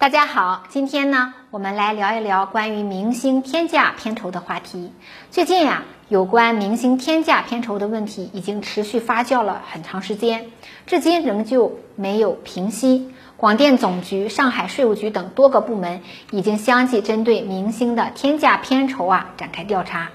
大家好，今天呢，我们来聊一聊关于明星天价片酬的话题。最近呀，有关明星天价片酬的问题已经持续发酵了很长时间，至今仍旧没有平息。广电总局、上海税务局等多个部门已经相继针对明星的天价片酬啊展开调查。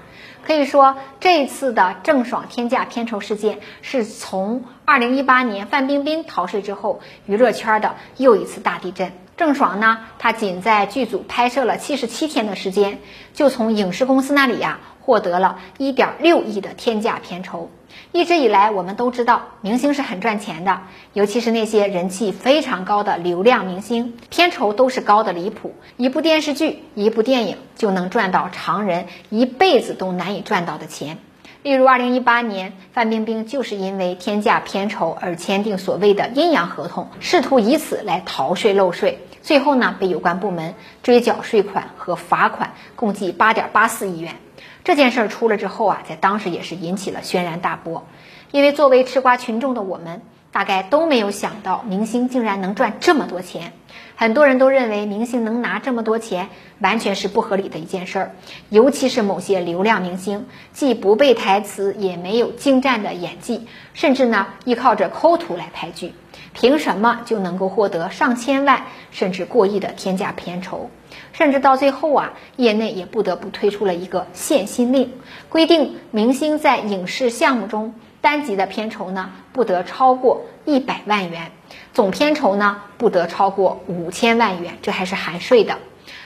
可以说，这一次的郑爽天价片酬事件，是从2018年范冰冰逃税之后，娱乐圈的又一次大地震。郑爽呢，她仅在剧组拍摄了七十七天的时间，就从影视公司那里呀获得了一点六亿的天价片酬。一直以来，我们都知道明星是很赚钱的，尤其是那些人气非常高的流量明星，片酬都是高的离谱。一部电视剧、一部电影就能赚到常人一辈子都难以赚到的钱。例如，二零一八年，范冰冰就是因为天价片酬而签订所谓的阴阳合同，试图以此来逃税漏税，最后呢被有关部门追缴税款和罚款，共计八点八四亿元。这件事儿出了之后啊，在当时也是引起了轩然大波，因为作为吃瓜群众的我们。大概都没有想到，明星竟然能赚这么多钱。很多人都认为，明星能拿这么多钱，完全是不合理的一件事儿。尤其是某些流量明星，既不背台词，也没有精湛的演技，甚至呢依靠着抠图来拍剧，凭什么就能够获得上千万甚至过亿的天价片酬？甚至到最后啊，业内也不得不推出了一个限薪令，规定明星在影视项目中。单集的片酬呢，不得超过一百万元，总片酬呢不得超过五千万元，这还是含税的。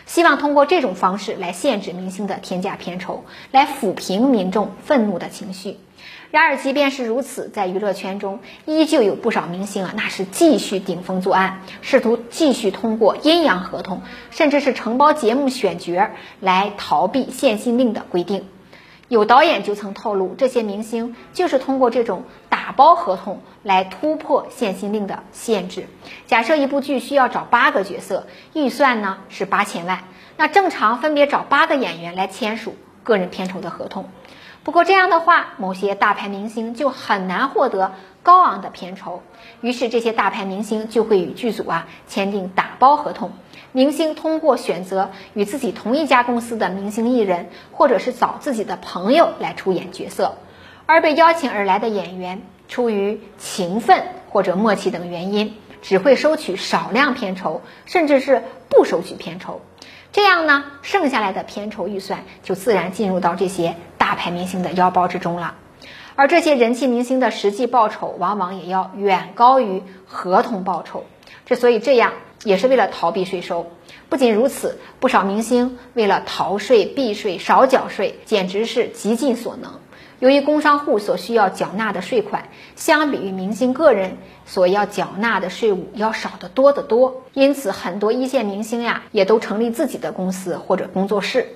希望通过这种方式来限制明星的天价片酬，来抚平民众愤怒的情绪。然而，即便是如此，在娱乐圈中依旧有不少明星啊，那是继续顶风作案，试图继续通过阴阳合同，甚至是承包节目选角来逃避限薪令的规定。有导演就曾透露，这些明星就是通过这种打包合同来突破限薪令的限制。假设一部剧需要找八个角色，预算呢是八千万，那正常分别找八个演员来签署个人片酬的合同。不过这样的话，某些大牌明星就很难获得高昂的片酬，于是这些大牌明星就会与剧组啊签订打包合同。明星通过选择与自己同一家公司的明星艺人，或者是找自己的朋友来出演角色，而被邀请而来的演员出于情分或者默契等原因，只会收取少量片酬，甚至是不收取片酬。这样呢，剩下来的片酬预算就自然进入到这些大牌明星的腰包之中了。而这些人气明星的实际报酬，往往也要远高于合同报酬。之所以这样。也是为了逃避税收。不仅如此，不少明星为了逃税、避税、少缴税，简直是极尽所能。由于工商户所需要缴纳的税款，相比于明星个人所要缴纳的税务要少得多得多，因此很多一线明星呀，也都成立自己的公司或者工作室。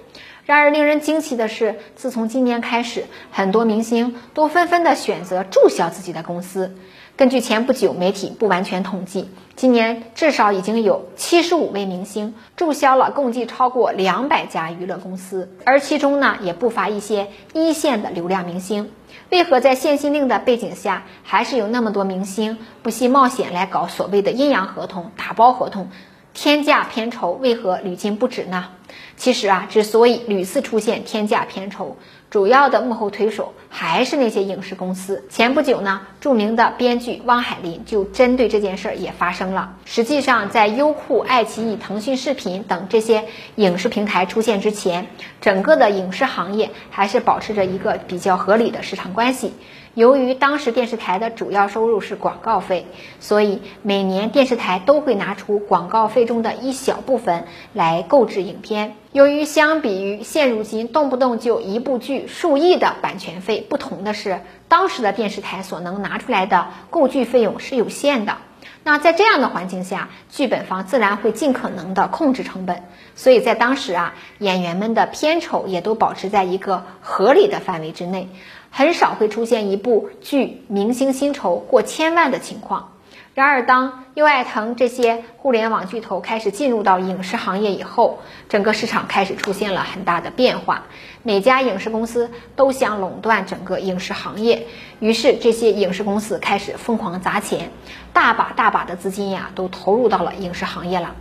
然而，令人惊奇的是，自从今年开始，很多明星都纷纷的选择注销自己的公司。根据前不久媒体不完全统计，今年至少已经有七十五位明星注销了共计超过两百家娱乐公司，而其中呢也不乏一些一线的流量明星。为何在限薪令的背景下，还是有那么多明星不惜冒险来搞所谓的阴阳合同、打包合同？天价片酬为何屡禁不止呢？其实啊，之所以屡次出现天价片酬，主要的幕后推手还是那些影视公司。前不久呢，著名的编剧汪海林就针对这件事儿也发声了。实际上，在优酷、爱奇艺、腾讯视频等这些影视平台出现之前，整个的影视行业还是保持着一个比较合理的市场关系。由于当时电视台的主要收入是广告费，所以每年电视台都会拿出广告费中的一小部分来购置影片。由于相比于现如今动不动就一部剧数亿的版权费，不同的是，当时的电视台所能拿出来的购剧费用是有限的。那在这样的环境下，剧本方自然会尽可能的控制成本，所以在当时啊，演员们的片酬也都保持在一个合理的范围之内，很少会出现一部剧明星薪酬过千万的情况。然而，当优爱腾这些互联网巨头开始进入到影视行业以后，整个市场开始出现了很大的变化。每家影视公司都想垄断整个影视行业，于是这些影视公司开始疯狂砸钱，大把大把的资金呀都投入到了影视行业了。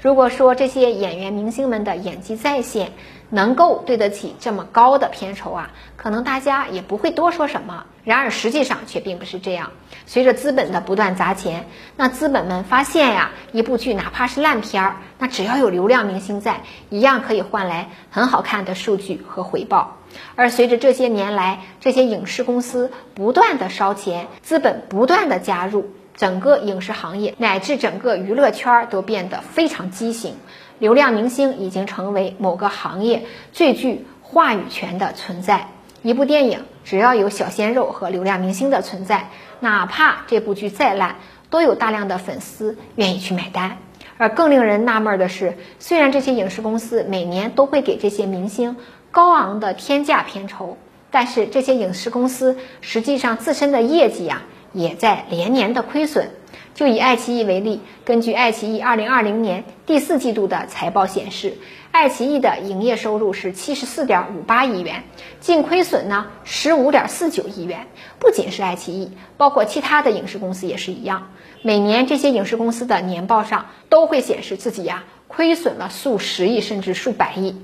如果说这些演员明星们的演技在线，能够对得起这么高的片酬啊，可能大家也不会多说什么。然而实际上却并不是这样。随着资本的不断砸钱，那资本们发现呀，一部剧哪怕是烂片儿，那只要有流量明星在，一样可以换来很好看的数据和回报。而随着这些年来这些影视公司不断的烧钱，资本不断的加入，整个影视行业乃至整个娱乐圈都变得非常畸形。流量明星已经成为某个行业最具话语权的存在。一部电影只要有小鲜肉和流量明星的存在，哪怕这部剧再烂，都有大量的粉丝愿意去买单。而更令人纳闷的是，虽然这些影视公司每年都会给这些明星高昂的天价片酬，但是这些影视公司实际上自身的业绩呀，也在连年的亏损。就以爱奇艺为例，根据爱奇艺二零二零年第四季度的财报显示，爱奇艺的营业收入是七十四点五八亿元，净亏损呢十五点四九亿元。不仅是爱奇艺，包括其他的影视公司也是一样。每年这些影视公司的年报上都会显示自己呀亏损了数十亿甚至数百亿。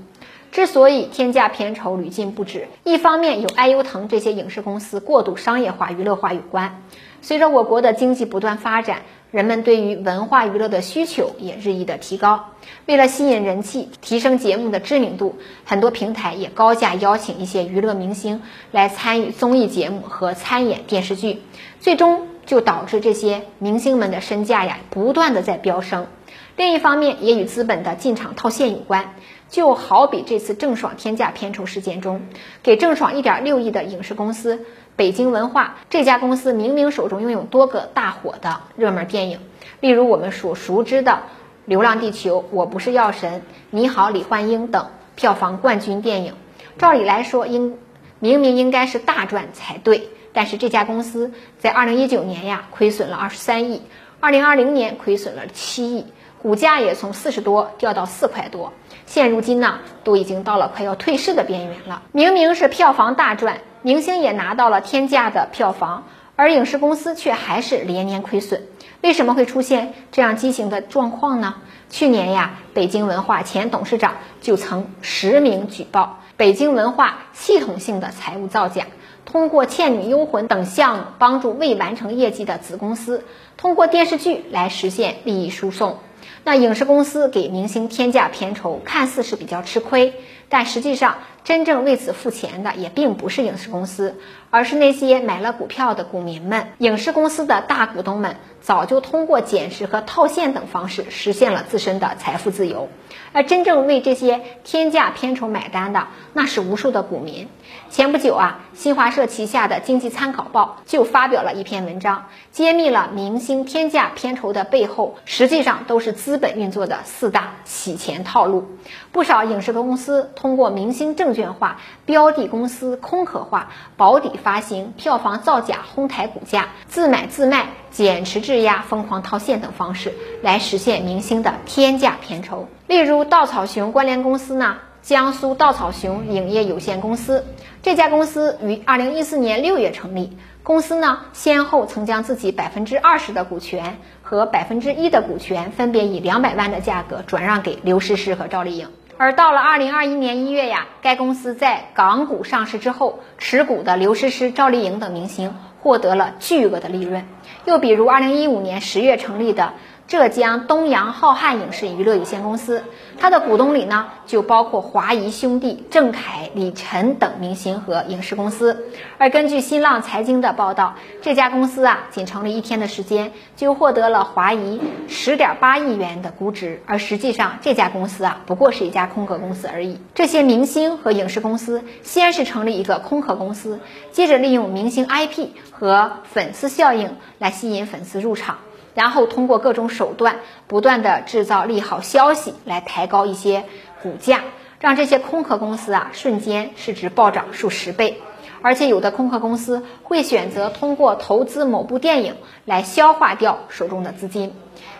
之所以天价片酬屡禁不止，一方面有爱优腾这些影视公司过度商业化、娱乐化有关。随着我国的经济不断发展，人们对于文化娱乐的需求也日益的提高。为了吸引人气，提升节目的知名度，很多平台也高价邀请一些娱乐明星来参与综艺节目和参演电视剧，最终就导致这些明星们的身价呀不断的在飙升。另一方面，也与资本的进场套现有关。就好比这次郑爽天价片酬事件中，给郑爽一点六亿的影视公司。北京文化这家公司明明手中拥有多个大火的热门电影，例如我们所熟知的《流浪地球》《我不是药神》《你好，李焕英》等票房冠军电影，照理来说应明明应该是大赚才对，但是这家公司在二零一九年呀亏损了二十三亿，二零二零年亏损了七亿，股价也从四十多掉到四块多，现如今呢都已经到了快要退市的边缘了。明明是票房大赚。明星也拿到了天价的票房，而影视公司却还是连年亏损。为什么会出现这样畸形的状况呢？去年呀，北京文化前董事长就曾实名举报北京文化系统性的财务造假，通过《倩女幽魂》等项目帮助未完成业绩的子公司，通过电视剧来实现利益输送。那影视公司给明星天价片酬，看似是比较吃亏，但实际上。真正为此付钱的也并不是影视公司，而是那些买了股票的股民们。影视公司的大股东们早就通过减持和套现等方式实现了自身的财富自由，而真正为这些天价片酬买单的，那是无数的股民。前不久啊，新华社旗下的《经济参考报》就发表了一篇文章，揭秘了明星天价片酬的背后，实际上都是资本运作的四大洗钱套路。不少影视公司通过明星证券化、标的公司空壳化、保底发行、票房造假哄抬股价、自买自卖、减持质押、疯狂套现等方式来实现明星的天价片酬。例如，稻草熊关联公司呢，江苏稻草熊影业有限公司，这家公司于二零一四年六月成立。公司呢，先后曾将自己百分之二十的股权和百分之一的股权，分别以两百万的价格转让给刘诗诗和赵丽颖。而到了二零二一年一月呀，该公司在港股上市之后，持股的刘诗诗、赵丽颖等明星获得了巨额的利润。又比如二零一五年十月成立的。浙江东阳浩瀚影视娱乐有限公司，它的股东里呢就包括华谊兄弟、郑恺、李晨等明星和影视公司。而根据新浪财经的报道，这家公司啊，仅成立一天的时间就获得了华谊十点八亿元的估值，而实际上这家公司啊，不过是一家空壳公司而已。这些明星和影视公司先是成立一个空壳公司，接着利用明星 IP 和粉丝效应来吸引粉丝入场。然后通过各种手段，不断的制造利好消息来抬高一些股价，让这些空壳公司啊瞬间市值暴涨数十倍。而且有的空壳公司会选择通过投资某部电影来消化掉手中的资金。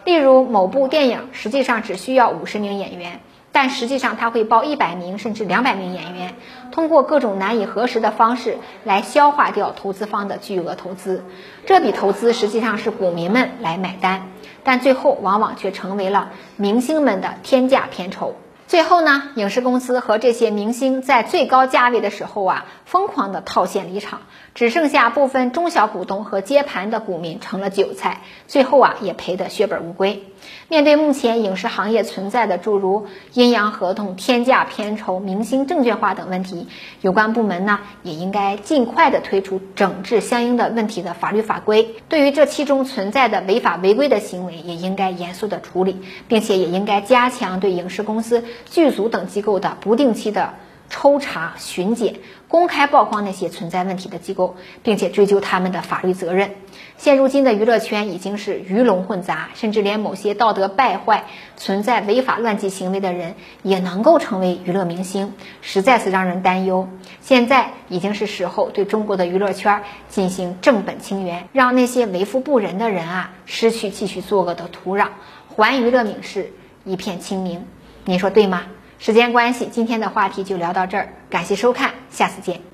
例如某部电影实际上只需要五十名演员，但实际上他会报一百名甚至两百名演员，通过各种难以核实的方式来消化掉投资方的巨额投资。这笔投资实际上是股民们来买单，但最后往往却成为了明星们的天价片酬。最后呢，影视公司和这些明星在最高价位的时候啊，疯狂的套现离场，只剩下部分中小股东和接盘的股民成了韭菜，最后啊也赔得血本无归。面对目前影视行业存在的诸如阴阳合同、天价片酬、明星证券化等问题，有关部门呢也应该尽快的推出整治相应的问题的法律法规。对于这其中存在的违法违规的行为，也应该严肃的处理，并且也应该加强对影视公司。剧组等机构的不定期的抽查巡检，公开曝光那些存在问题的机构，并且追究他们的法律责任。现如今的娱乐圈已经是鱼龙混杂，甚至连某些道德败坏、存在违法乱纪行为的人也能够成为娱乐明星，实在是让人担忧。现在已经是时候对中国的娱乐圈进行正本清源，让那些为富不仁的人啊失去继续作恶的土壤，还娱乐影视一片清明。您说对吗？时间关系，今天的话题就聊到这儿，感谢收看，下次见。